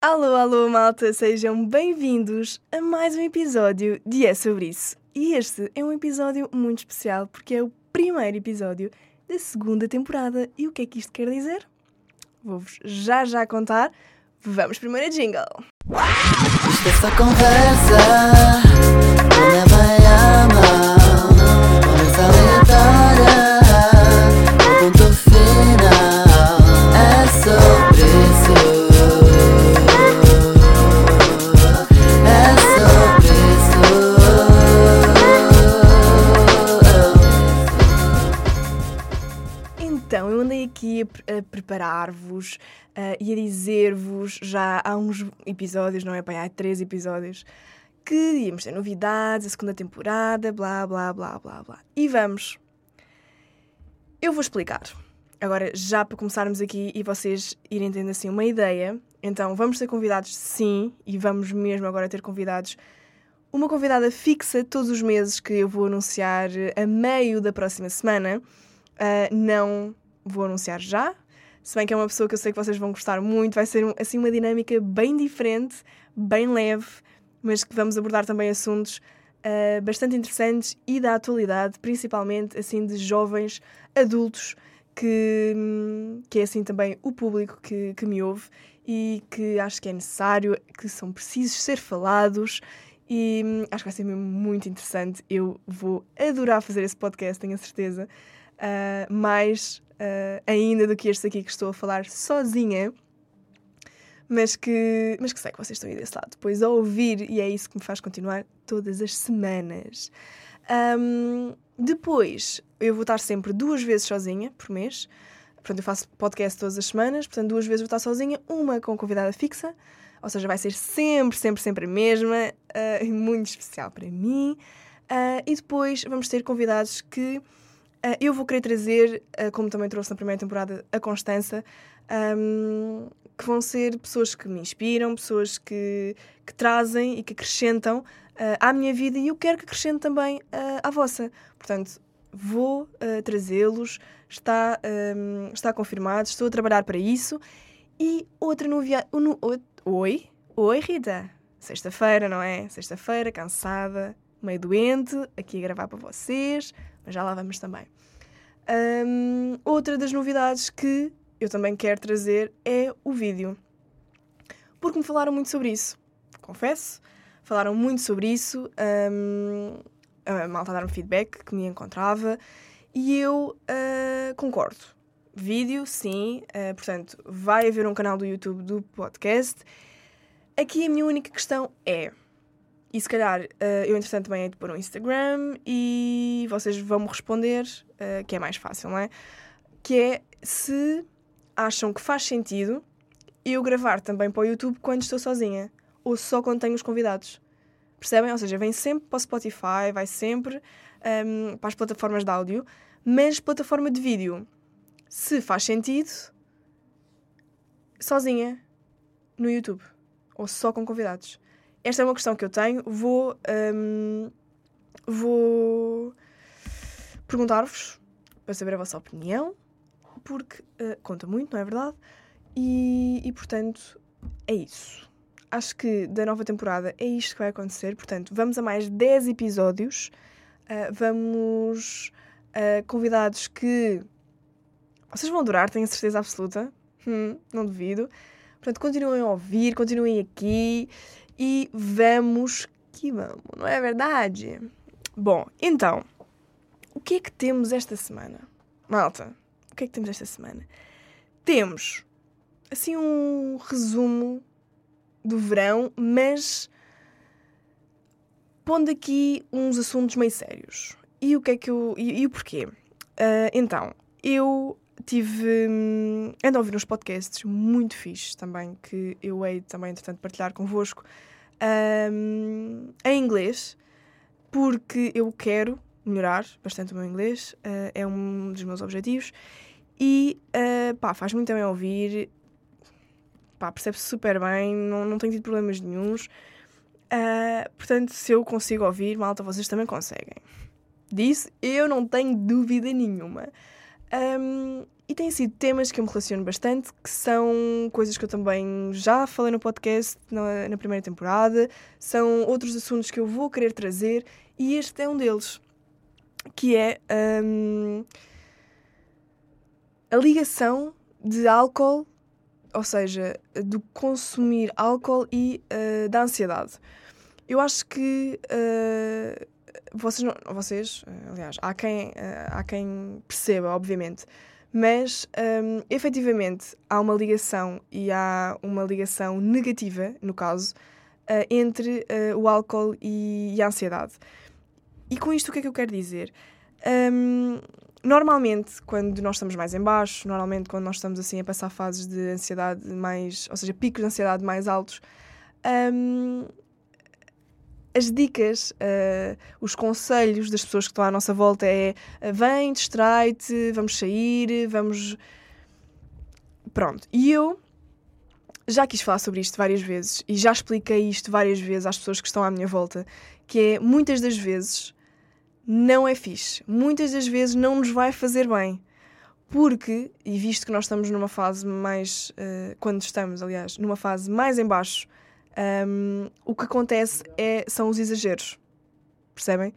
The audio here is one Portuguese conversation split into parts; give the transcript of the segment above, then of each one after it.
Alô, alô, malta, sejam bem-vindos a mais um episódio de É Sobre Isso. E este é um episódio muito especial porque é o primeiro episódio da segunda temporada. E o que é que isto quer dizer? Vou-vos já já contar. Vamos primeiro a jingle. Isto é só conversa, leva aqui a, pre- a preparar-vos ah, e a dizer-vos já há uns episódios, não é? Pai, há três episódios, que íamos ter novidades, a segunda temporada, blá, blá, blá, blá, blá. E vamos. Eu vou explicar. Agora, já para começarmos aqui e vocês irem tendo assim uma ideia, então vamos ter convidados sim, e vamos mesmo agora ter convidados. Uma convidada fixa todos os meses que eu vou anunciar a meio da próxima semana. Uh, não vou anunciar já, se bem que é uma pessoa que eu sei que vocês vão gostar muito. Vai ser assim uma dinâmica bem diferente, bem leve, mas que vamos abordar também assuntos uh, bastante interessantes e da atualidade, principalmente assim de jovens adultos que, que é assim também o público que, que me ouve e que acho que é necessário, que são precisos ser falados e hum, acho que vai ser mesmo muito interessante. Eu vou adorar fazer esse podcast, tenho a certeza. Uh, uh, ainda do que este aqui que estou a falar sozinha, mas que, mas que sei que vocês estão aí desse lado depois a ouvir e é isso que me faz continuar todas as semanas. Um, depois, eu vou estar sempre duas vezes sozinha por mês. Portanto, eu faço podcast todas as semanas, portanto, duas vezes vou estar sozinha, uma com convidada fixa, ou seja, vai ser sempre, sempre, sempre a mesma, uh, muito especial para mim. Uh, e depois vamos ter convidados que eu vou querer trazer, uh, como também trouxe na primeira temporada, a Constança, um, que vão ser pessoas que me inspiram, pessoas que, que trazem e que acrescentam uh, à minha vida e eu quero que acrescente também uh, à vossa. Portanto, vou uh, trazê-los, está, um, está confirmado, estou a trabalhar para isso. E outra novidade. Oi? Oi, Rita? Sexta-feira, não é? Sexta-feira, cansada, meio doente, aqui a gravar para vocês já lá vamos também. Um, outra das novidades que eu também quero trazer é o vídeo. Porque me falaram muito sobre isso, confesso. Falaram muito sobre isso. Um, a malta dar-me feedback que me encontrava e eu uh, concordo. Vídeo, sim. Uh, portanto, vai haver um canal do YouTube do podcast. Aqui a minha única questão é e se calhar uh, eu, entretanto, também hei de pôr um Instagram e vocês vão me responder, uh, que é mais fácil, não é? Que é se acham que faz sentido eu gravar também para o YouTube quando estou sozinha ou só quando tenho os convidados. Percebem? Ou seja, vem sempre para o Spotify, vai sempre um, para as plataformas de áudio, mas plataforma de vídeo, se faz sentido, sozinha no YouTube ou só com convidados. Esta é uma questão que eu tenho. Vou. Um, vou perguntar-vos para saber a vossa opinião, porque uh, conta muito, não é verdade? E, e, portanto, é isso. Acho que da nova temporada é isto que vai acontecer. Portanto, vamos a mais 10 episódios. Uh, vamos a convidados que vocês vão adorar, tenho certeza absoluta. Hum, não duvido. Portanto, continuem a ouvir, continuem aqui e vamos que vamos, não é verdade? Bom, então, o que é que temos esta semana? Malta, o que é que temos esta semana? Temos, assim, um resumo do verão, mas pondo aqui uns assuntos meio sérios. E o que é que eu. E, e o porquê? Uh, então, eu tive. Hum, ando a ouvir uns podcasts muito fixes também, que eu hei também, entretanto, partilhar convosco um, em inglês, porque eu quero melhorar bastante o meu inglês, uh, é um dos meus objetivos. E uh, pá, faz muito bem ouvir, pá, percebe-se super bem, não, não tenho tido problemas nenhums. Uh, portanto, se eu consigo ouvir, malta, vocês também conseguem. Disso eu não tenho dúvida nenhuma. Um, e têm sido temas que eu me relaciono bastante, que são coisas que eu também já falei no podcast na, na primeira temporada, são outros assuntos que eu vou querer trazer e este é um deles, que é hum, a ligação de álcool, ou seja, do consumir álcool e uh, da ansiedade. Eu acho que uh, vocês, não, vocês, uh, aliás, há quem, há quem perceba, obviamente, mas um, efetivamente há uma ligação e há uma ligação negativa, no caso, uh, entre uh, o álcool e, e, a ansiedade. E com isto o que é que eu quero dizer? Um, normalmente, quando nós estamos mais em baixo, normalmente quando nós estamos assim a passar fases de ansiedade mais, ou seja, picos de ansiedade mais altos, um, as dicas, uh, os conselhos das pessoas que estão à nossa volta é uh, vem, distrai-te, vamos sair, vamos. Pronto. E eu já quis falar sobre isto várias vezes e já expliquei isto várias vezes às pessoas que estão à minha volta, que é muitas das vezes não é fixe. Muitas das vezes não nos vai fazer bem. Porque, e visto que nós estamos numa fase mais. Uh, quando estamos, aliás, numa fase mais em baixo um, o que acontece é, são os exageros. Percebem?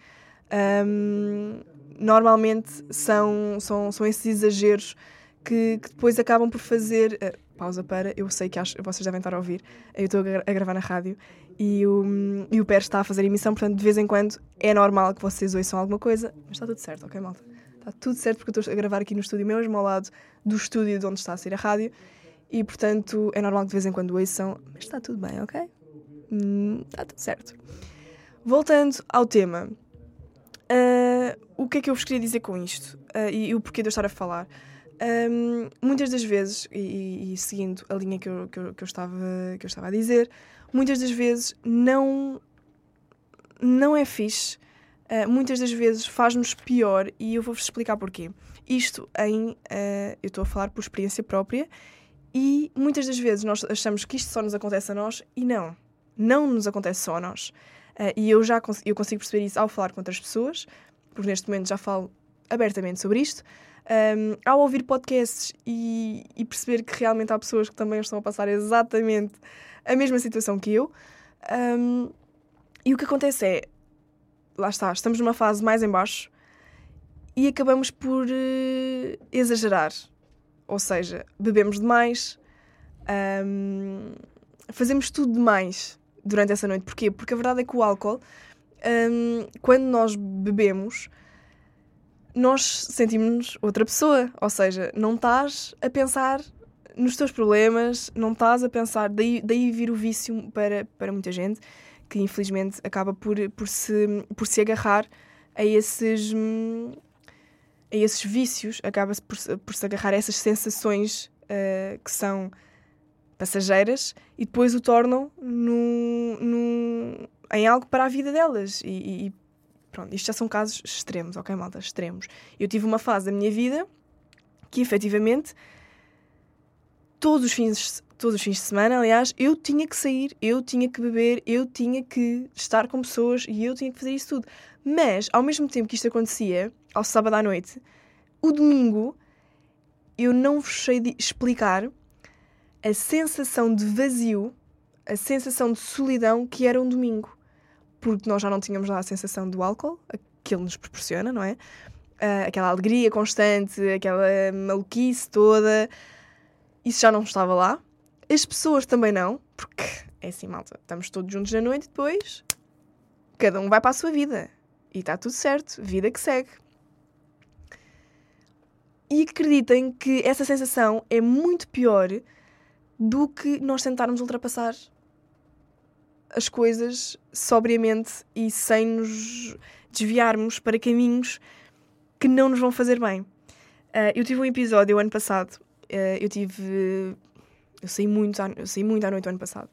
Um, normalmente são, são, são esses exageros que, que depois acabam por fazer. Uh, pausa para. Eu sei que acho, vocês devem estar a ouvir. Eu estou a, gravar na rádio e o, e o Pérez está a fazer emissão, portanto, de vez em quando é normal que vocês ouçam alguma coisa. Mas está tudo certo, ok, malta? Está tudo certo porque eu estou a gravar aqui no estúdio mesmo, ao lado do estúdio de onde está a sair a rádio. E, portanto, é normal que de vez em quando ouçam, mas está tudo bem, ok? Hum, está tudo certo. Voltando ao tema, uh, o que é que eu vos queria dizer com isto? Uh, e, e, o porquê de eu estar a falar? Um, muitas das vezes, e, e, seguindo a linha que eu, que, eu, que, eu estava, que eu estava a dizer, muitas das vezes não, não é fixe. Uh, muitas das vezes faz-nos pior e eu vou-vos explicar porquê. Isto em. eu estou a falar por experiência própria e muitas das vezes nós achamos que isto só nos acontece a nós e não. Não nos acontece só a nós. Uh, e eu já cons eu consigo perceber isso ao falar com outras pessoas, porque neste momento já falo abertamente sobre isto. Um, ao ouvir podcasts e, e, perceber que realmente há pessoas que também estão a passar exatamente a mesma situação que eu. Um, e o que acontece é, lá está, estamos numa fase mais em baixo e acabamos por uh, exagerar. Ou seja, bebemos demais, um, fazemos tudo demais durante essa noite. Porquê? Porque a verdade é que o álcool, um, quando nós bebemos, nós sentimos-nos outra pessoa. Ou seja, não estás a pensar nos teus problemas, não estás a pensar. Daí, daí vir o vício para, para muita gente, que infelizmente acaba por, por, se, por se agarrar a esses. A esses vícios, acaba-se por, por se agarrar a essas sensações uh, que são passageiras e depois o tornam no, no, em algo para a vida delas. E, e, pronto, isto já são casos extremos, ok, malta? Extremos. Eu tive uma fase da minha vida que efetivamente todos os fins todos os fins de semana, aliás, eu tinha que sair, eu tinha que beber, eu tinha que estar com pessoas e eu tinha que fazer isso tudo. Mas, ao mesmo tempo que isto acontecia, ao sábado à noite, o domingo, eu não vos sei de explicar a sensação de vazio, a sensação de solidão que era um domingo. Porque nós já não tínhamos lá a sensação do álcool, que ele nos proporciona, não é? Uh, aquela alegria constante, aquela maluquice toda. Isso já não estava lá. As pessoas também não, porque é assim, malta, estamos todos juntos na noite depois cada um vai para a sua vida. E está tudo certo, vida que segue. E acreditem que essa sensação é muito pior do que nós tentarmos ultrapassar as coisas sobriamente e sem nos desviarmos para caminhos que não nos vão fazer bem. Uh, eu tive um episódio ano passado, uh, eu tive. Eu saí muito, eu saí muito à noite o ano passado.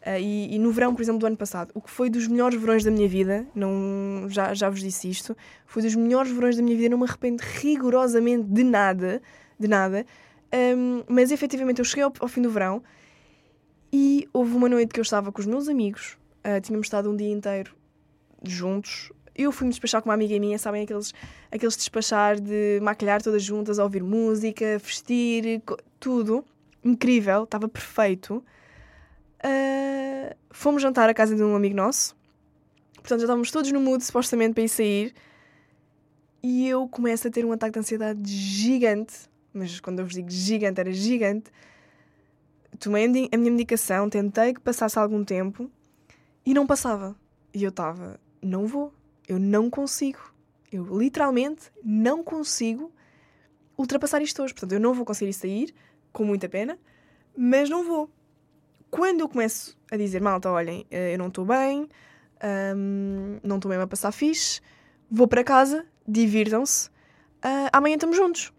Uh, e, e, no verão, por exemplo, do ano passado, o que foi dos melhores verões da minha vida, não, já, já vos disse isto, foi dos melhores verões da minha vida, não me arrependo rigorosamente de nada, de nada, um, mas efetivamente eu cheguei ao, ao, fim do verão e houve uma noite que eu estava com os meus amigos, uh, tínhamos estado um dia inteiro juntos, eu fui-me despachar com uma amiga minha, sabem, aqueles, aqueles despachar de maquilhar todas juntas, ouvir música, vestir, tudo. Incrível, estava perfeito. Ah, fomos jantar à casa de um amigo nosso. Portanto, já estávamos todos no mood, supostamente, para ir sair. E eu começo a ter um ataque de ansiedade gigante. Mas quando eu vos digo gigante, era gigante. Tomei a minha medicação, tentei que passasse algum tempo e não passava. E eu estava, não vou, eu não consigo. Eu literalmente não consigo ultrapassar isto hoje. Portanto, eu não vou conseguir sair, com muita pena, mas não vou. Quando eu começo a dizer, malta, olhem, eh, eu não estou bem, hum, não estou mesmo a passar fixe, vou para casa, divirtam-se, ah, amanhã estamos juntos.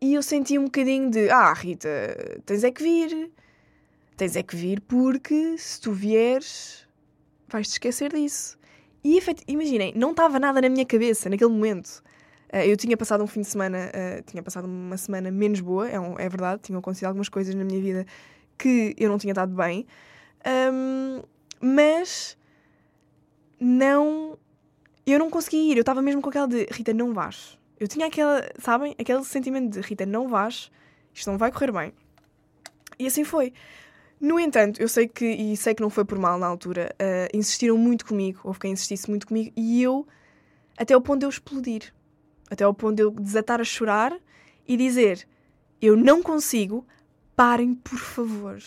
E eu senti um bocadinho de, ah, Rita, tens é que vir, tens é que vir porque se tu vieres, vais-te esquecer disso. E imaginem, não estava nada na minha cabeça naquele momento. Ah, eu tinha passado um fim de semana, ah, tinha passado uma semana menos boa, é, um- é verdade, tinham acontecido algumas coisas na minha vida que eu não tinha estado bem, Ahm, mas não. Eu não conseguia ir, eu estava mesmo com aquela de Rita, não vais. Eu tinha aquela, sabem, aquele sentimento de Rita, não vais, isto não vai correr bem. E assim foi. No entanto, eu sei que, e sei que não foi por mal na altura, ah, insistiram muito comigo, houve quem insistisse muito comigo, e eu, até ao ponto de eu explodir, até ao ponto de eu desatar a chorar e dizer: Eu não consigo, parem, por favor.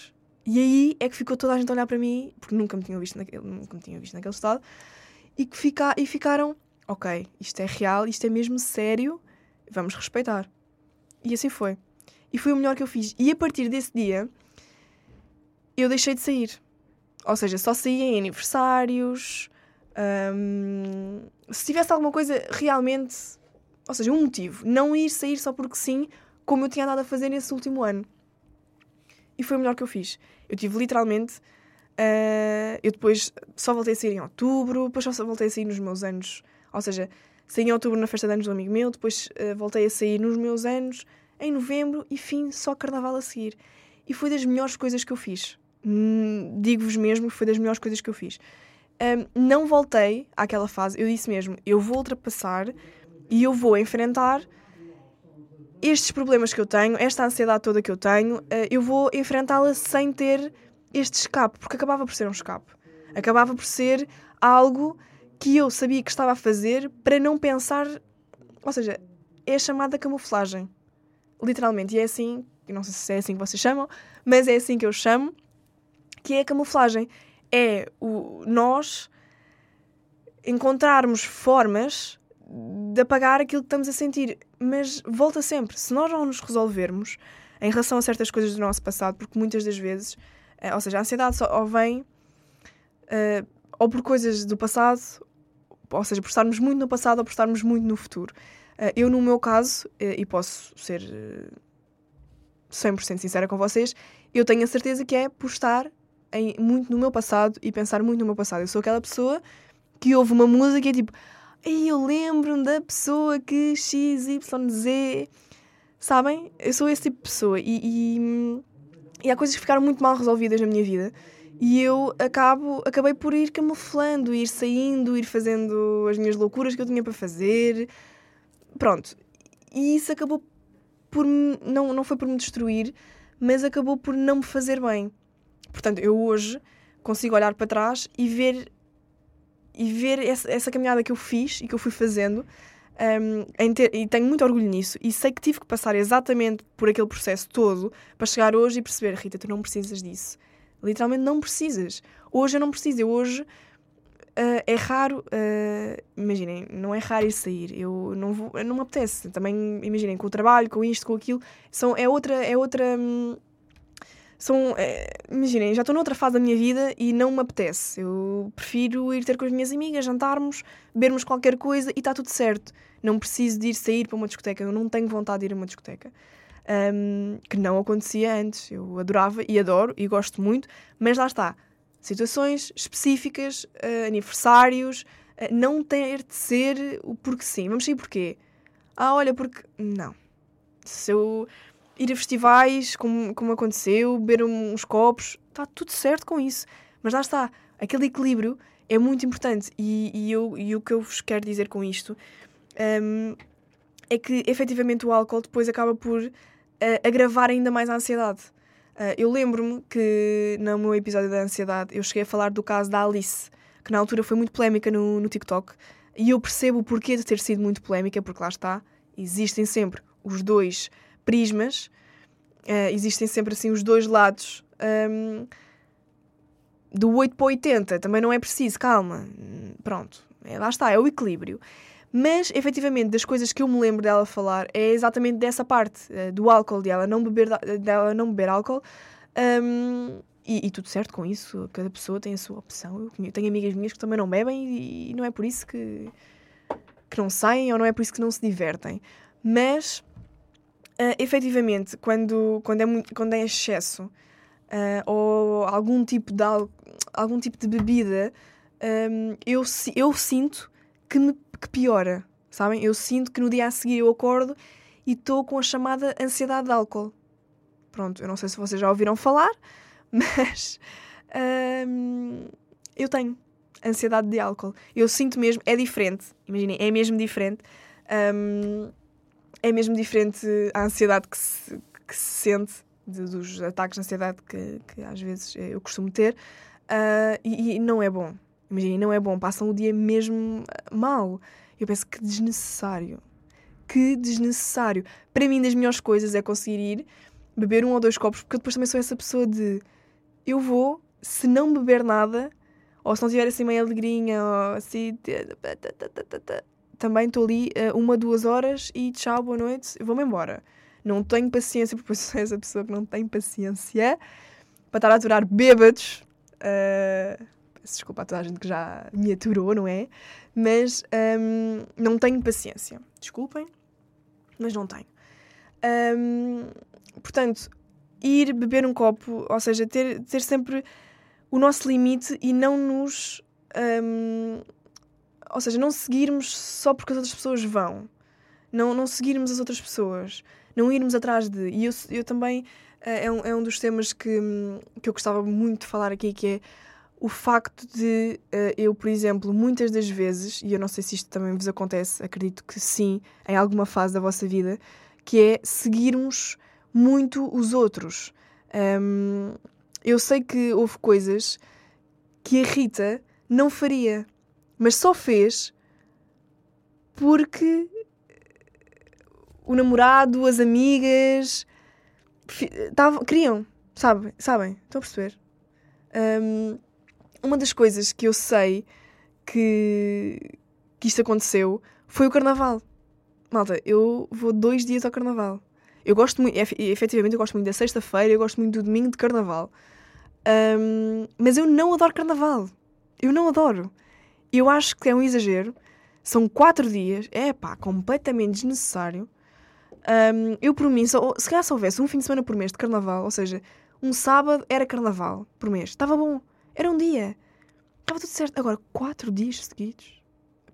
E aí é que ficou toda a gente a olhar para mim, porque nunca me tinham visto naquele, nunca me tinham visto naquele estado, e, que fica, e ficaram: Ok, isto é real, isto é mesmo sério, vamos respeitar. E assim foi. E foi o melhor que eu fiz. E a partir desse dia, eu deixei de sair. Ou seja, só saía em aniversários. hum, se tivesse alguma coisa realmente. Ou seja, um motivo. Não ir sair só porque sim, como eu tinha andado a fazer nesse último ano. E foi o melhor que eu fiz. Eu tive literalmente. ah, eu depois só voltei a sair em outubro, depois só voltei a sair nos meus anos. Ou seja, saí em outubro na festa de anos do amigo meu, depois ah, voltei a sair nos meus anos em novembro e fim, só carnaval a seguir. E foi das melhores coisas que eu fiz. Hum, Digo-vos mesmo que foi das melhores coisas que eu fiz. Hum, não voltei àquela fase, eu disse mesmo, eu vou ultrapassar e eu vou enfrentar estes problemas que eu tenho, esta ansiedade toda que eu tenho, eh, eu vou enfrentá-la sem ter este escape, porque acabava por ser um escape. Acabava por ser algo que eu sabia que estava a fazer para não pensar. Ou seja, é a chamada camuflagem. Literalmente. E é assim, não sei se é assim que vocês chamam, mas é assim que eu chamo, que é a camuflagem. É o nós encontrarmos formas de apagar aquilo que estamos a sentir. Mas volta sempre. Se nós não nos resolvermos em relação a certas coisas do nosso passado, porque muitas das vezes, eh, ou seja, a ansiedade só ou vem eh, ou por coisas do passado, ou seja, por estarmos muito no passado ou por estarmos muito no futuro. Eh, eu, no meu caso, eh, e posso ser eh, 100% sincera com vocês, eu tenho a certeza que é por estar em- muito no meu passado e pensar muito no meu passado. Eu sou aquela pessoa que ouve uma música e é tipo, Ei, eu lembro-me da pessoa que X, Y, Z. Sabem? Eu sou esse tipo de pessoa e, e, e há coisas que ficaram muito mal resolvidas na minha vida e eu acabo, acabei por ir camuflando, ir saindo, ir fazendo as minhas loucuras que eu tinha para fazer. Pronto. E isso acabou por. Não, não foi por me destruir, mas acabou por não me fazer bem. Portanto, eu hoje consigo olhar para trás e ver e ver essa, essa caminhada que eu fiz e que eu fui fazendo um, em ter- e tenho muito orgulho nisso e sei que tive que passar exatamente por aquele processo todo para chegar hoje e perceber, Rita, tu não precisas disso. Literalmente não precisas. Hoje eu não preciso. Eu hoje ah, é raro, ah, imaginem, não é raro ir sair. Eu não vou, não me apetece. Também, imaginem, com o trabalho, com isto, com aquilo, são, é outra, é outra. hum, são, é, imaginem, já estou noutra fase da minha vida e não me apetece. Eu prefiro ir ter com as minhas amigas, jantarmos, bebermos qualquer coisa e está tudo certo. Não preciso de ir sair para uma discoteca. Eu não tenho vontade de ir a uma discoteca. Um, que não acontecia antes. Eu adorava e adoro e gosto muito, mas lá está. Situações específicas, eh, aniversários, eh, não ter de ser o porque sim. Vamos sair porquê? Ah, olha, porque. Não. Se eu ir a festivais, como, como aconteceu, beber uns copos, está tudo certo com isso. Mas lá está, aquele equilíbrio é muito importante. E, e, eu, e o que eu vos quero dizer com isto um, é que efetivamente o álcool depois acaba por uh, agravar ainda mais a ansiedade. Uh, eu lembro-me que no meu episódio da ansiedade eu cheguei a falar do caso da Alice, que na altura foi muito polémica no, no TikTok. E eu percebo o porquê de ter sido muito polémica, porque lá está, existem sempre os dois prismas, uh, existem sempre assim os dois lados. Um, do 8 para 80 também não é preciso, calma. Pronto, é, lá está, é o equilíbrio. Mas, efetivamente, das coisas que eu me lembro dela falar é exatamente dessa parte, uh, do álcool, de ela não beber, dela não beber álcool. Um, e, e, tudo certo com isso, cada pessoa tem a sua opção. Eu tenho amigas minhas que também não bebem e, e não é por isso que, que não saem ou não é por isso que não se divertem. Mas, uh, efetivamente, quando, quando, é, muito, quando é excesso uh, ou algum tipo de, algum tipo de bebida, um, eu, eu sinto que me que piora, sabem? Eu sinto que no dia a seguir eu acordo e estou com a chamada ansiedade de álcool. Pronto, eu não sei se vocês já ouviram falar, mas hum, eu tenho ansiedade de álcool. Eu sinto mesmo, é diferente, imaginem, é mesmo diferente. Hum, é mesmo diferente a ansiedade que se, que se sente de, dos ataques de ansiedade que, que, às vezes eu costumo ter uh, e, e, não é bom. Imaginem, não é bom, passam o dia mesmo mal. Eu penso que desnecessário. Que desnecessário. Para mim, das melhores coisas é conseguir ir beber um ou dois copos, porque depois também sou essa pessoa de eu vou, se não beber nada, ou se não tiver assim meio alegrinha, ou assim. Também estou ali uh, uma, duas horas e tchau, boa noite, vou-me embora. Não tenho paciência, porque sou essa pessoa que não tem paciência para estar a aturar bêbados. Uh, desculpa a toda a gente que já me aturou, não é? Mas um, não tenho paciência. Desculpem, mas não tenho. Um, portanto, ir beber um copo, ou seja, ter, ter sempre o nosso limite e não nos. Um, ou seja, não seguirmos só porque as outras pessoas vão. Não, não seguirmos as outras pessoas. Não irmos atrás de. E eu, eu também. Eh, é um, é um dos temas que, que eu gostava muito de falar aqui, que é o facto de uh, eu, por exemplo, muitas das vezes, e eu não sei se isto também vos acontece, acredito que sim, em alguma fase da vossa vida, que é seguirmos muito os outros. Um, eu sei que houve coisas que a Rita não faria, mas só fez porque o namorado, as amigas tavam, queriam, sabe, sabem? Estão a perceber? Um, uma das coisas que eu sei que, que isto aconteceu foi o carnaval. Malta, eu vou dois dias ao carnaval. Eu gosto muito, efetivamente, eu gosto muito da sexta-feira, eu gosto muito do domingo de carnaval. Um, mas eu não adoro carnaval. Eu não adoro. Eu acho que é um exagero. São quatro dias. É pá, completamente desnecessário. Um, eu, por mim, só, se calhar se houvesse um fim de semana por mês de carnaval, ou seja, um sábado era carnaval por mês, estava bom. Era um dia. Estava tudo certo. Agora, quatro dias seguidos.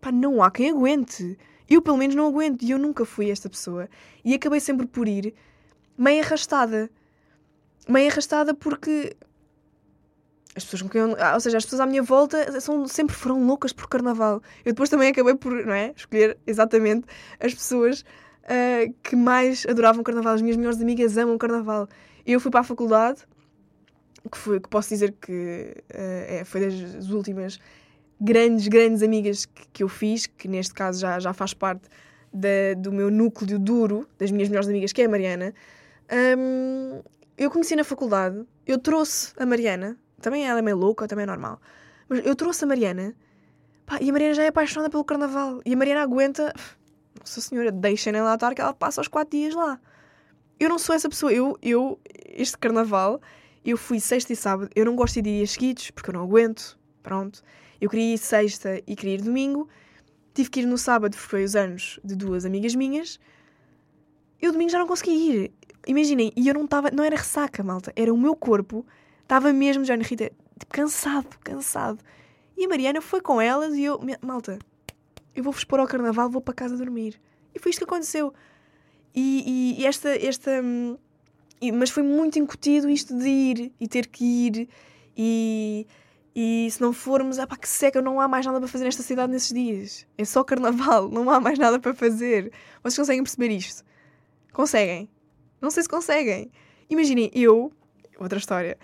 Pá, não há quem aguente. Eu, pelo menos, não aguento. E eu nunca fui esta pessoa. E acabei sempre por ir meio arrastada. Meio arrastada porque. As pessoas eu, Ou seja, as pessoas à minha volta são, sempre foram loucas por carnaval. Eu depois também acabei por, não é? Escolher exatamente as pessoas uh, que mais adoravam carnaval. As minhas melhores amigas amam carnaval. Eu fui para a faculdade que, foi, que posso dizer que uh, é, foi das últimas grandes, grandes amigas que, que, eu fiz, que neste caso já, já faz parte da, do meu núcleo duro, das minhas melhores amigas, que é a Mariana. Um, eu conheci na faculdade, eu trouxe a Mariana, também ela é meio louca, também é normal, mas eu trouxe a Mariana pá, e a Mariana já é apaixonada pelo carnaval e a Mariana aguenta, nossa senhora, deixem-na lá estar que ela passa os quatro dias lá. Eu não sou essa pessoa, eu, eu este carnaval eu fui sexta e sábado, eu não gosto de dias seguidos, porque eu não aguento, pronto. Eu queria ir sexta e queria ir domingo. Tive que ir no sábado, porque foi os anos de duas amigas minhas. Eu domingo já não consegui ir. Imaginem, e eu não estava, não era ressaca, malta, era o meu corpo, estava mesmo, já Rita, tipo, cansado, cansado. E a Mariana foi com elas e eu, malta, eu vou-vos pôr ao carnaval, vou para casa dormir. E foi isto que aconteceu. E, e esta, esta, hum, mas foi muito incutido isto de ir e ter que ir e, E se não formos, ah pá, que seca, não há mais nada para fazer nesta cidade nesses dias. É só carnaval, não há mais nada para fazer. Vocês conseguem perceber isto? Conseguem? Não sei se conseguem. Imaginem, eu. Outra história.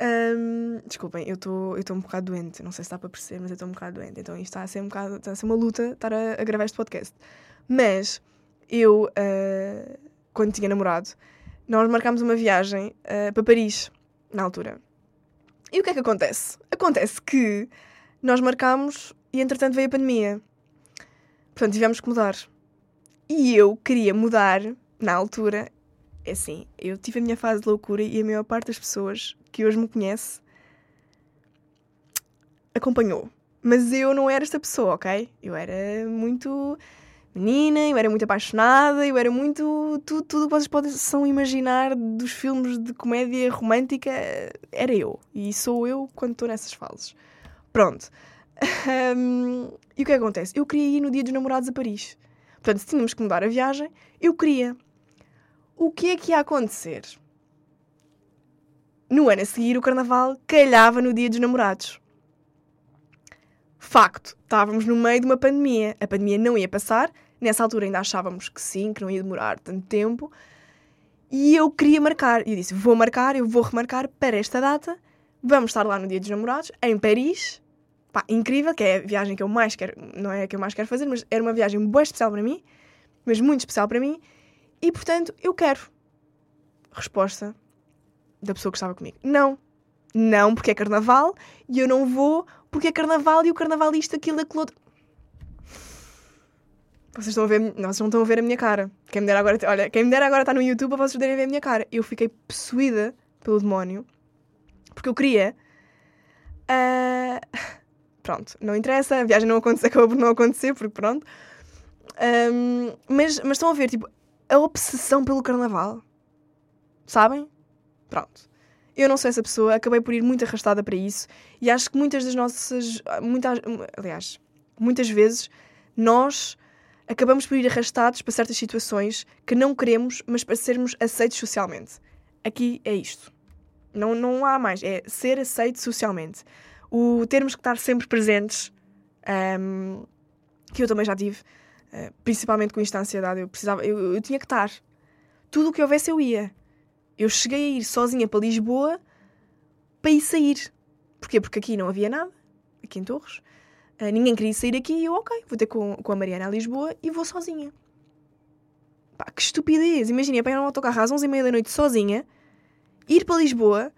Ahm, desculpem, eu estou um bocado doente. Não sei se dá para perceber, mas eu estou um bocado doente. Então isto está a ser um bocado. Está a ser uma luta estar a, a gravar este podcast. Mas eu, ah, quando tinha namorado, nós marcámos uma viagem ah, para Paris, na altura. E o que é que acontece? Acontece que nós marcámos e entretanto veio a pandemia. Portanto, tivemos que mudar. E eu queria mudar na altura. É assim, eu tive a minha fase de loucura e a maior parte das pessoas que hoje me conhece acompanhou. Mas eu não era esta pessoa, ok? Eu era muito menina, eu era muito apaixonada, eu era muito. Tudo, tudo que vocês possam imaginar dos filmes de comédia romântica era eu. E sou eu quando estou nessas fases. Pronto. Um, e o que acontece? Eu queria ir no dia dos namorados a Paris. Portanto, se tínhamos que mudar a viagem, eu queria. O que é que ia acontecer? No ano a seguir, o carnaval calhava no dia dos namorados. Facto, estávamos no meio de uma pandemia. A pandemia não ia passar. Nessa altura ainda achávamos que sim, que não ia demorar tanto tempo. E eu queria marcar. E eu disse: vou marcar, eu vou remarcar para esta data. Vamos estar lá no dia dos namorados, em Paris. Pá, incrível, que é a viagem que eu mais quero. Não é a que eu mais quero fazer, mas era uma viagem boa especial para mim. Mas muito especial para mim. E portanto, eu quero. Resposta da pessoa que estava comigo: não. Não, porque é carnaval e eu não vou porque é carnaval e o carnaval isto, aquilo, aquilo outro. Vocês estão a ver, vocês não estão a ver a minha cara. Quem me dera agora, olha, quem me dera agora está no YouTube para vocês poderem ver a minha cara. Eu fiquei possuída pelo demónio porque eu queria. ah, pronto, não interessa, a viagem não aconteceu, acabou por não acontecer, porque pronto. Ahm, mas, mas estão a ver, tipo, a obsessão pelo carnaval. Sabem? Pronto. Eu não sou essa pessoa, acabei por ir muito arrastada para isso e acho que muitas das nossas. Muitas, aliás, muitas vezes nós acabamos por ir arrastados para certas situações que não queremos, mas para sermos aceitos socialmente. Aqui é isto. Não, não há mais. É ser aceito socialmente. O termos que estar sempre presentes, ahm, que eu também já tive, principalmente com isto da ansiedade, eu precisava, eu, eu tinha que estar. Tudo o que houvesse eu ia. Eu cheguei a ir sozinha para Lisboa para ir sair. Porquê? Porque aqui não havia nada, aqui em Torres. Ah, ninguém queria sair aqui e eu, ok, vou ter com, com a Mariana a Lisboa e vou sozinha. Pá, que estupidez! Imagina, apanhar um autocarro às 11h30 da noite sozinha, ir para Lisboa,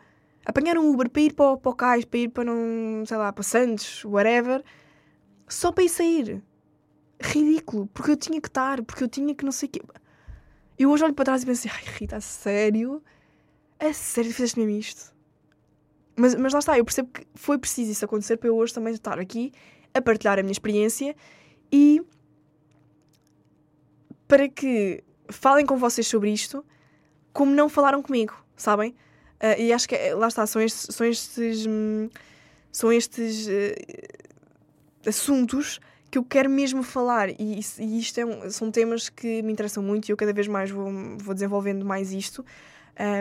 apanhar um Uber para ir para, para o Cais, para ir para, não, sei lá, para Santos, whatever, só para ir sair. Ridículo, porque eu tinha que estar, porque eu tinha que não sei o quê. Eu hoje olho para trás e penso ai Rita, a sério? A sério fizeste mesmo isto? Mas, mas lá está, eu percebo que foi preciso isso acontecer para eu hoje também estar aqui a partilhar a minha experiência e para que falem com vocês sobre isto como não falaram comigo, sabem? Ah, e acho que eh, lá está, são estes, são estes, hum, são estes eh, assuntos que eu quero mesmo falar e, e isto é um- são temas que me interessam muito e eu cada vez mais vou, vou desenvolvendo mais isto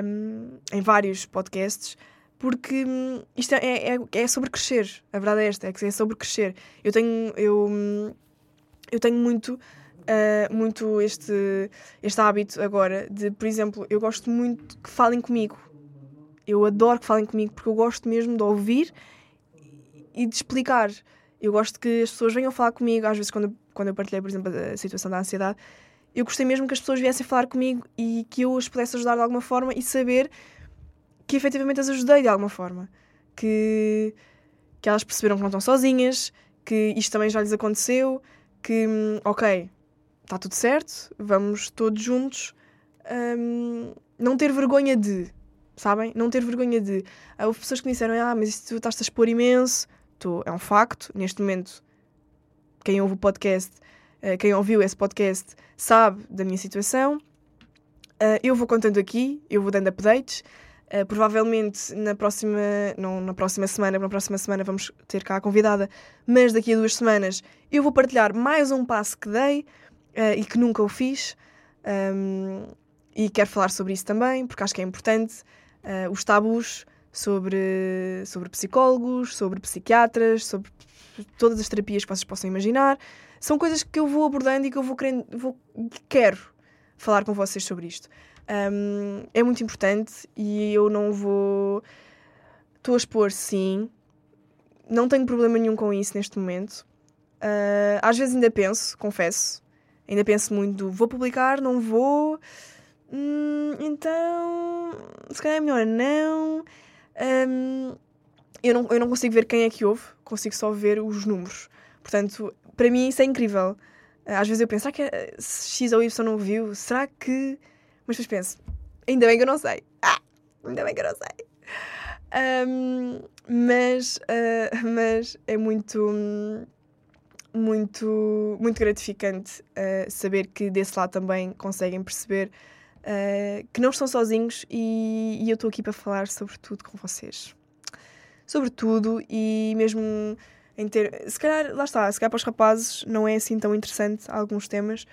hum, em vários podcasts porque hum, isto é, é, é sobre crescer, a verdade é esta, é que é sobre crescer. Eu tenho, eu, hum, eu tenho muito, ah, muito este, este hábito agora de, por exemplo, eu gosto muito que falem comigo. Eu adoro que falem comigo porque eu gosto mesmo de ouvir e de explicar. Eu gosto que as pessoas venham falar comigo, às vezes quando, quando eu partilhei, por exemplo, a situação da ansiedade, eu gostei mesmo que as pessoas viessem falar comigo e que eu as pudesse ajudar de alguma forma e saber que efetivamente as ajudei de alguma forma. Que, que elas perceberam que não estão sozinhas, que isto também já lhes aconteceu, que, hum, ok, está tudo certo, vamos todos juntos hum, não ter vergonha de, sabem? Não ter vergonha de. Houve pessoas que me disseram, ah, mas isso tu estás a expor imenso. Tô, é um facto, neste momento, quem ouve o podcast, eh, quem ouviu esse podcast, sabe da minha situação. Ah, eu vou contando aqui, eu vou dando updates. Uh, provavelmente na próxima, não na próxima semana, na próxima semana vamos ter cá a convidada, mas daqui a duas semanas eu vou partilhar mais um passo que dei e que nunca o fiz. Um, e quero falar sobre isso também, porque acho que é importante. Os tabus sobre, sobre psicólogos, sobre psiquiatras, sobre todas as terapias que vocês possam imaginar. São coisas que eu vou abordando e que eu vou querendo, vou, quero falar com vocês sobre isto. Um, é muito importante e eu não vou. Estou a expor, sim. Não tenho problema nenhum com isso neste momento. Uh, às vezes ainda penso, confesso. Ainda penso muito: vou publicar, não vou. Hum, então. Se calhar é melhor não. Um, eu não. Eu não consigo ver quem é que houve, consigo só ver os números. Portanto, para mim isso é incrível. Às vezes eu penso: será que X ou Y não viu? Será que. Mas depois penso: ainda bem que eu não sei. Ah, ainda bem que eu não sei. Um, mas, uh, mas é muito, muito, muito gratificante uh, saber que desse lado também conseguem perceber uh, que não estão sozinhos e, e eu estou aqui para falar sobre tudo com vocês. Sobre tudo e mesmo em ter. Se calhar, lá está, se calhar para os rapazes não é assim tão interessante alguns temas,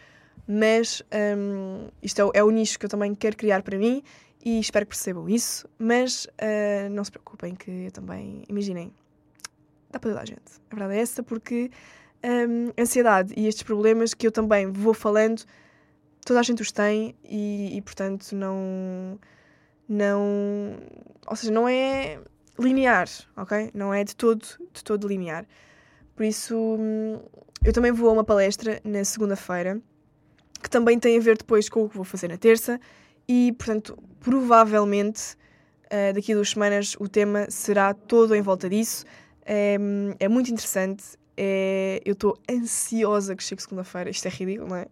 mas um, isto é, é o nicho que eu também quero criar para mim e espero que percebam isso, mas uh, não se preocupem que eu também, imaginem, dá para toda a gente. A verdade é essa, porque um, ansiedade e estes problemas que eu também vou falando, toda a gente os tem e, e portanto não, não, ou seja, não é linear, ok? Não é de todo, de todo linear. Por isso, hum, eu também vou a uma palestra na segunda-feira, que também tem a ver depois com o que vou fazer na terça e, portanto, provavelmente uh, daqui a duas semanas o tema será todo em volta disso. É, é muito interessante. É, eu estou ansiosa que chegue segunda-feira. Isto é ridículo, não é?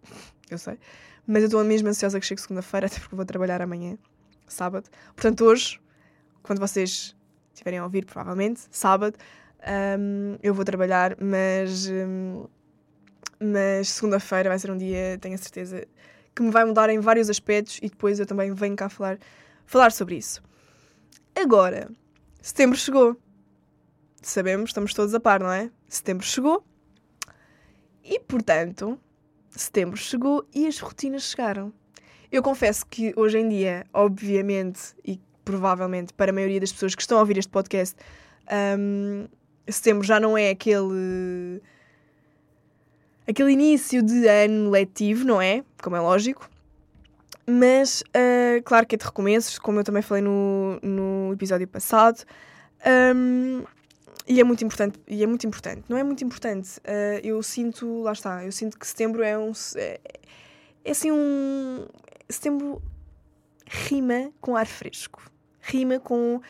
Eu sei. Mas eu estou mesmo ansiosa que chegue segunda-feira, até porque vou trabalhar amanhã, sábado. Portanto, hoje, quando vocês estiverem a ouvir, provavelmente, sábado, um, eu vou trabalhar, mas, um, mas segunda-feira vai ser um dia, tenho a certeza, que me vai mudar em vários aspectos e depois eu também venho cá falar, falar sobre isso. Agora, setembro chegou. Sabemos, estamos todos a par, não é? Setembro chegou e, portanto, setembro chegou e as rotinas chegaram. Eu confesso que hoje em dia, obviamente, e provavelmente para a maioria das pessoas que estão a ouvir este podcast, um, setembro já não é aquele aquele início de ano letivo, não é? Como é lógico. Mas, uh, claro que é de recomeços, como eu também falei no, no episódio passado. Um, e é muito importante, e é muito importante. Não é muito importante. Uh, eu sinto, lá está, eu sinto que setembro é um. É, é assim um. Setembro rima com ar fresco. Rima com.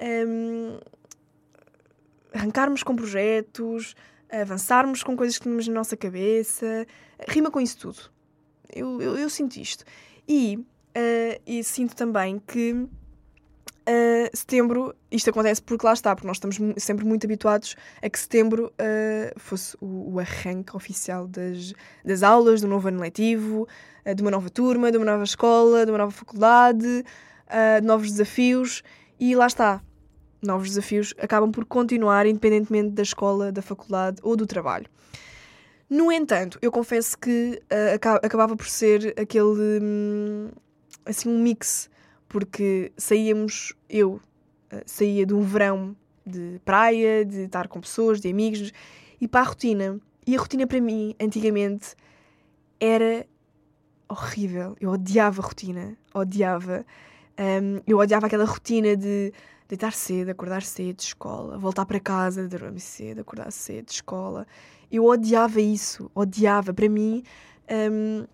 Um, arrancarmos com projetos, avançarmos com coisas que temos na nossa cabeça. Rima com isso tudo. Eu, eu, eu sinto isto. E, uh, e sinto também que uh, setembro, isto acontece porque lá está, porque nós estamos sempre muito habituados a que setembro uh, fosse o, o, arranque oficial das, das aulas, do novo ano letivo, de uma nova turma, de uma nova escola, de uma nova faculdade, de novos desafios. E lá está, novos desafios acabam por continuar independentemente da escola, da faculdade ou do trabalho. No entanto, eu confesso que uh, acabava por ser aquele hum, assim um mix, porque saíamos, eu uh, saía de um verão de praia, de estar com pessoas, de amigos, e para a rotina. E a rotina para mim, antigamente, era horrível. Eu odiava a rotina, odiava. Um, eu odiava aquela rotina de deitar cedo, acordar cedo, escola, voltar para casa, dormir cedo, acordar cedo, escola. Eu odiava isso, odiava. Para mim, um,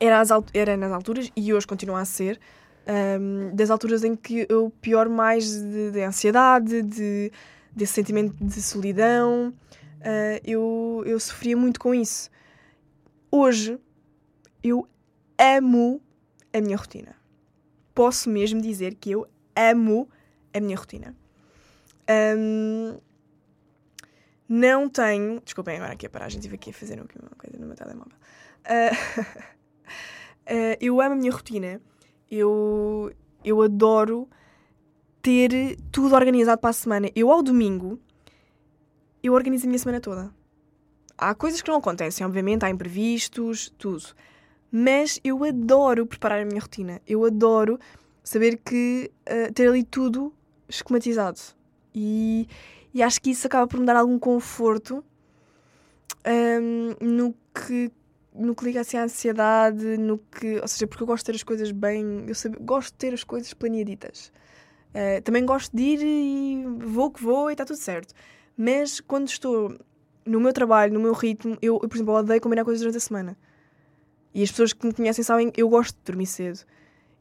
era, era nas alturas, e hoje continua a ser, um, das alturas em que eu pior mais de, de ansiedade, de, desse sentimento de solidão. Uh, eu, eu sofria muito com isso. Hoje, eu amo a minha rotina. Posso mesmo dizer que eu amo a minha rotina. Um, não tenho. Desculpem agora aqui a paragem, estive aqui a fazer uma coisa no meu telemóvel. Uh, uh, eu amo a minha rotina. Eu, eu adoro ter tudo organizado para a semana. Eu, ao domingo, eu organizo a minha semana toda. Há coisas que não acontecem, obviamente, há imprevistos, tudo. Mas eu adoro preparar a minha rotina. Eu adoro saber que uh, ter ali tudo esquematizado. E, e acho que isso acaba por me dar algum conforto hum, no que no que liga assim à ansiedade, no que, ou seja, porque eu gosto de ter as coisas bem, eu sabe, gosto de ter as coisas planeaditas. Uh, também gosto de ir e vou que vou e está tudo certo. Mas quando estou no meu trabalho, no meu ritmo, eu, eu por exemplo, odeio combinar coisas durante a semana. E as pessoas que me conhecem sabem eu gosto de dormir cedo.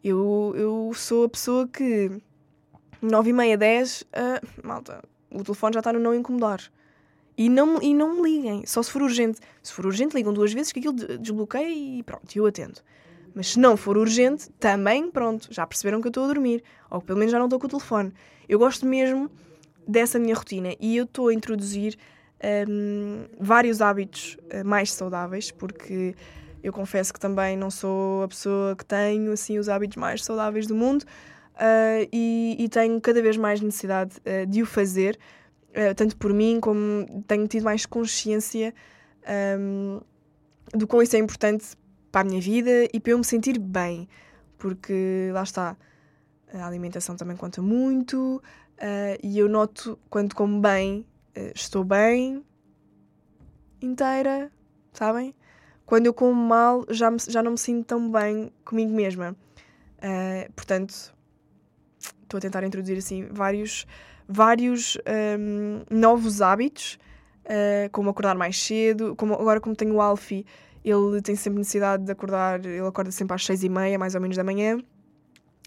Eu, eu sou a pessoa que 9 e meia, 10, uh, malta, o telefone já está no não incomodar. E não, e não me liguem, só se for urgente. Se for urgente, ligam duas vezes que aquilo desbloqueia e pronto, eu atendo. Mas se não for urgente, também, pronto, já perceberam que eu estou a dormir. Ou pelo menos já não estou com o telefone. Eu gosto mesmo dessa minha rotina e eu estou a introduzir um, vários hábitos uh, mais saudáveis, porque eu confesso que também não sou a pessoa que tenho assim os hábitos mais saudáveis do mundo uh, e, e, tenho cada vez mais necessidade uh, de o fazer, tanto por mim como tenho tido mais consciência um, do quão isso é importante para a minha vida e para eu me sentir bem, porque lá está, a alimentação também conta muito e eu noto quando como bem uh, estou bem, inteira, sabem? Quando eu como mal, já, me, já não me sinto tão bem comigo mesma. Uh, portanto, estou a tentar introduzir assim vários, vários um, novos hábitos, uh, como acordar mais cedo. Como, agora, como tenho o Alfie, ele tem sempre necessidade de acordar, ele acorda sempre às seis e meia, mais ou menos da manhã.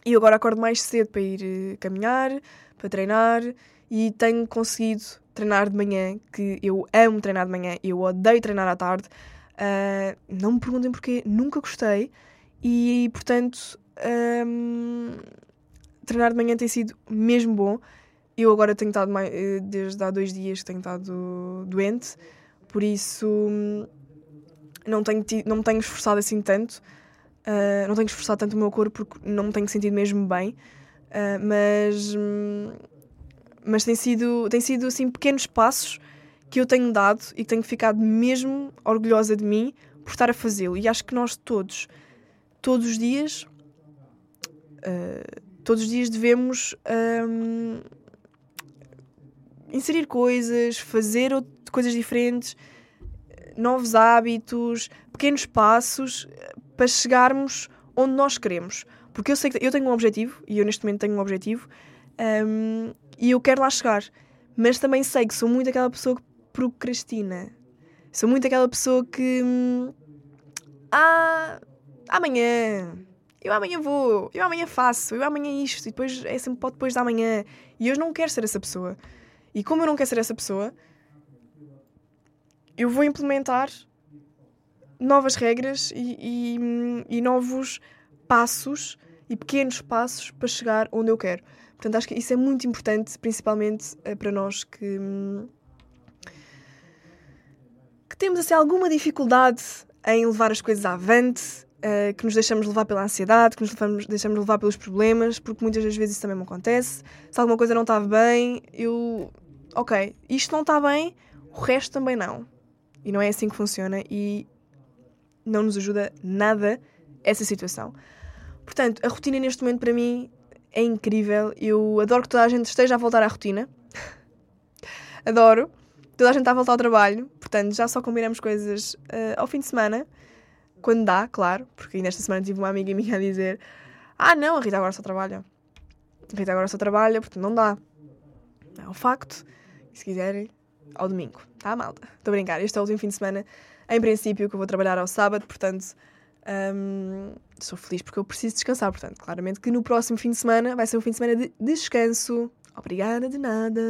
E eu agora acordo mais cedo para ir caminhar, para treinar, e tenho conseguido treinar de manhã, que eu amo treinar de manhã, eu odeio treinar à tarde. Uh, não me perguntem porquê, nunca gostei. E, portanto, um, treinar de manhã tem sido mesmo bom. Eu agora tenho estado, mais, eh, desde há dois dias tenho estado doente, por isso não, tenho não me tenho esforçado assim tanto. Uh, não tenho esforçado tanto o meu corpo porque não me tenho sentido mesmo bem. Uh, mas hum, mas tem sido, tem sido assim pequenos passos que eu tenho dado e tenho ficado mesmo orgulhosa de mim por estar a fazê-lo. E acho que nós todos, todos os dias, uh, todos os dias devemos um, inserir coisas, fazer coisas diferentes, novos hábitos, pequenos passos para chegarmos onde nós queremos. Porque eu sei que eu tenho um objetivo, e eu neste momento tenho um objetivo, um, e eu quero lá chegar. Mas também sei que sou muito aquela pessoa que procrastina. Sou muito aquela pessoa que. Hum, ah, amanhã. Eu amanhã vou. Eu amanhã faço. Eu amanhã isto. E depois é sempre para depois da manhã. E eu não quero ser essa pessoa. E como eu não quero ser essa pessoa, eu vou implementar novas regras e, e, e novos passos e pequenos passos para chegar onde eu quero. Portanto, acho que isso é muito importante, principalmente uh, para nós que, hum, que temos assim, alguma dificuldade em levar as coisas avante, uh, que nos deixamos levar pela ansiedade, que nos levamos, deixamos levar pelos problemas, porque muitas das vezes isso também me acontece. Se alguma coisa não está bem, eu. Ok, isto não está bem, o resto também não. E não é assim que funciona e não nos ajuda nada essa situação. Portanto, a rotina neste momento para mim é incrível. Eu adoro que toda a gente esteja a voltar à rotina. adoro. Toda a gente está a voltar ao trabalho. Portanto, já só combinamos coisas uh, ao fim de semana. Quando dá, claro. Porque nesta semana tive uma amiga minha a dizer: Ah, não, a Rita agora só trabalha. A Rita agora só trabalha, portanto não dá. É um facto. Se quiserem, ao domingo. Tá, malta? Estou a brincar. Este é o último fim de semana. Em princípio, que eu vou trabalhar ao sábado, portanto um, sou feliz porque eu preciso descansar, portanto, claramente que no próximo fim de semana vai ser um fim de semana de descanso. Obrigada de nada.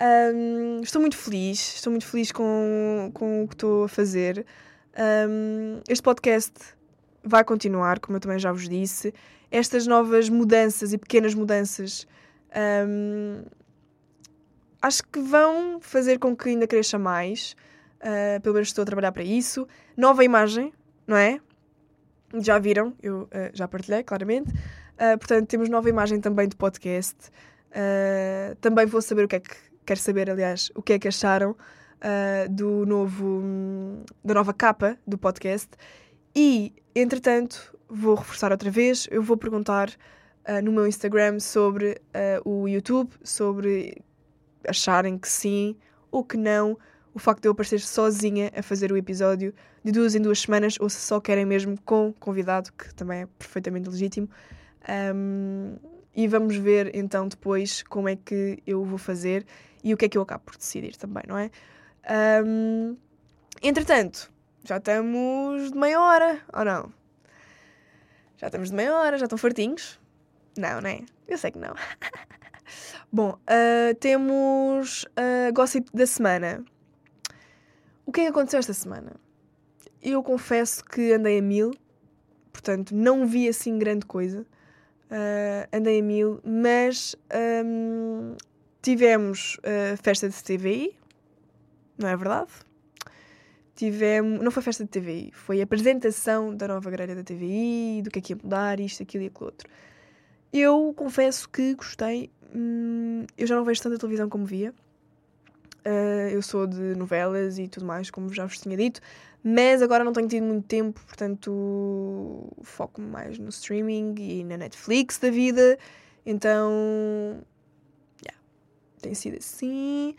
Um, estou muito feliz, estou muito feliz com, com o que estou a fazer. Um, este podcast vai continuar, como eu também já vos disse. Estas novas mudanças e pequenas mudanças um, acho que vão fazer com que ainda cresça mais. Uh, pelo menos estou a trabalhar para isso. Nova imagem, não é? Já viram, eu uh, já partilhei, claramente. Uh, portanto, temos nova imagem também do podcast. também vou saber o que é que. Quero saber, aliás, o que é que acharam do novo. da nova capa do podcast. E, entretanto, vou reforçar outra vez. Eu vou perguntar no meu Instagram sobre o YouTube, sobre acharem que sim ou que não, o facto de eu aparecer sozinha a fazer o episódio de duas em duas semanas, ou se só querem mesmo com convidado, que também é perfeitamente legítimo. Um, e vamos ver então depois como é que eu vou fazer e o que é que eu acabo por decidir também, não é? Um, entretanto, já estamos de meia hora, ou não? Já estamos de meia hora, já estão fartinhos? Não, não é? Eu sei que não. Bom, ah, temos a gossip da semana. O que é que aconteceu esta semana? Eu confesso que andei a mil, portanto não vi assim grande coisa. Ah, andei a mil, mas ahm, tivemos a festa de TVI, não é verdade? Tivemos, não foi festa de TVI, foi apresentação da nova grelha da TVI, do que é que ia mudar, isto, aquilo e aquilo outro. Eu confesso que gostei. hum, eu já não vejo tanta televisão como via. Uh, eu sou de novelas e tudo mais, como já vos tinha dito, mas agora não tenho tido muito tempo, portanto foco-me mais no streaming e na Netflix da vida. Então, yeah, tem sido assim.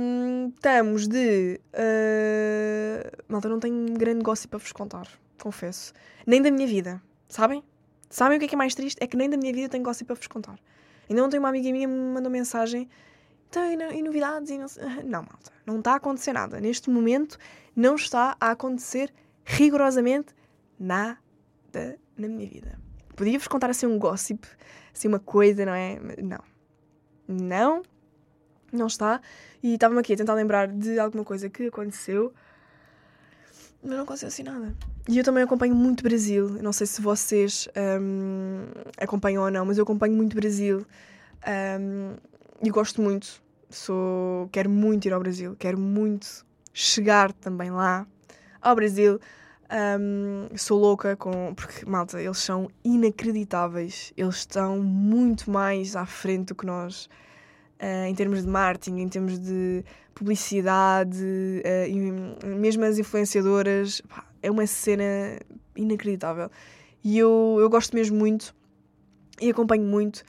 Hum, estamos de. Uh, malta, não tenho grande gossip para vos contar, confesso. Nem da minha vida, sabem? Sabem o que é que é mais triste? É que nem da minha vida tenho gossip para vos contar. Ainda ontem uma amiga minha me mandou mensagem. Então, e, no- novidades? E não, não, malta. Não está a acontecer nada. Neste momento, não está a acontecer rigorosamente nada na minha vida. Podia-vos contar assim um gossip, assim uma coisa, não é? Não. Não. Não está. E estava-me aqui a tentar lembrar de alguma coisa que aconteceu. Mas não aconteceu assim nada. E eu também acompanho muito Brasil. Eu não sei se vocês hum, acompanham ou não, mas eu acompanho muito Brasil. Hum, e gosto muito. Sou, quero muito ir ao Brasil. Quero muito chegar também lá ao Brasil. Hum, sou louca com. Porque, malta, eles são inacreditáveis. Eles estão muito mais à frente do que nós. eh, em termos de marketing, em termos de publicidade, e mesmo as influenciadoras, pá, é uma cena inacreditável. E eu, eu gosto mesmo muito e acompanho muito.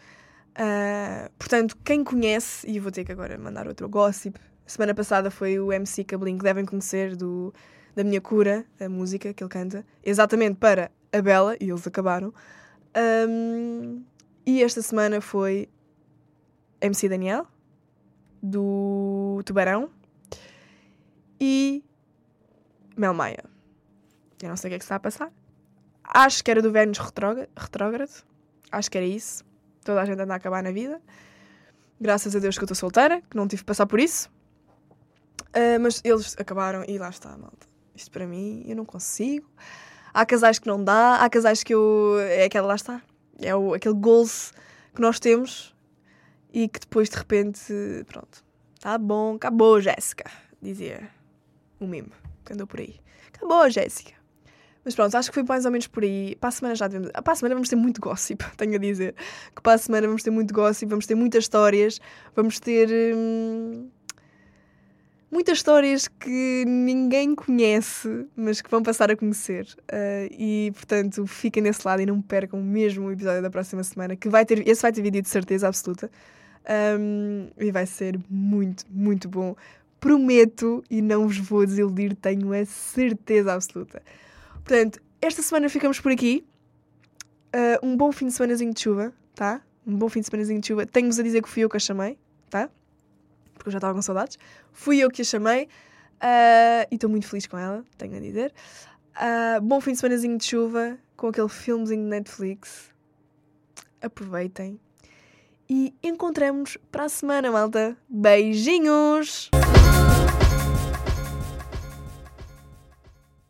Ah, portanto, quem conhece, e vou ter que agora mandar outro gossip. Semana passada foi o MC Cabelinho, que devem conhecer, do, da Minha Cura, a música que ele canta, exatamente para a Bela, e eles acabaram. Ahm, e esta semana foi MC Daniel, do Tubarão, e Mel Maia. Eu não sei o que é que está a passar. Acho que era do Vênus retrógra- retrógrado. Acho que era isso. Toda a gente anda a acabar na vida. Graças a Deus que eu estou solteira, que não tive que passar por isso. Ah, mas eles acabaram e lá está, malta. Isto para mim, eu não consigo. Há casais que não dá, há casais que eu. É aquela, lá está. É o, aquele goals que nós temos e que depois de repente. Pronto. Tá bom, acabou, Jéssica. Dizia o meme que andou por aí. Acabou, Jéssica. Mas pronto, acho que foi mais ou menos por aí. Para a semana já devemos. Para a semana vamos ter muito gossip, tenho a dizer. Que para a semana vamos ter muito gossip, vamos ter muitas histórias, vamos ter. hum, muitas histórias que ninguém conhece, mas que vão passar a conhecer. Ah, e portanto, fiquem nesse lado e não percam mesmo o episódio da próxima semana, que vai ter. Esse vai ter vídeo de certeza absoluta. Um, e vai ser muito, muito bom. Prometo e não vos vou desiludir, tenho a certeza absoluta. Portanto, esta semana ficamos por aqui. Uh, um bom fim de semanazinho de chuva, tá? Um bom fim de semanazinho de chuva. Tenho-vos a dizer que fui eu que a chamei, tá? Porque eu já estava com saudades. Fui eu que a chamei uh, e estou muito feliz com ela, tenho a dizer. Uh, bom fim de semanazinho de chuva com aquele filmezinho de Netflix. Aproveitem. E encontramos para a semana, malta. Beijinhos!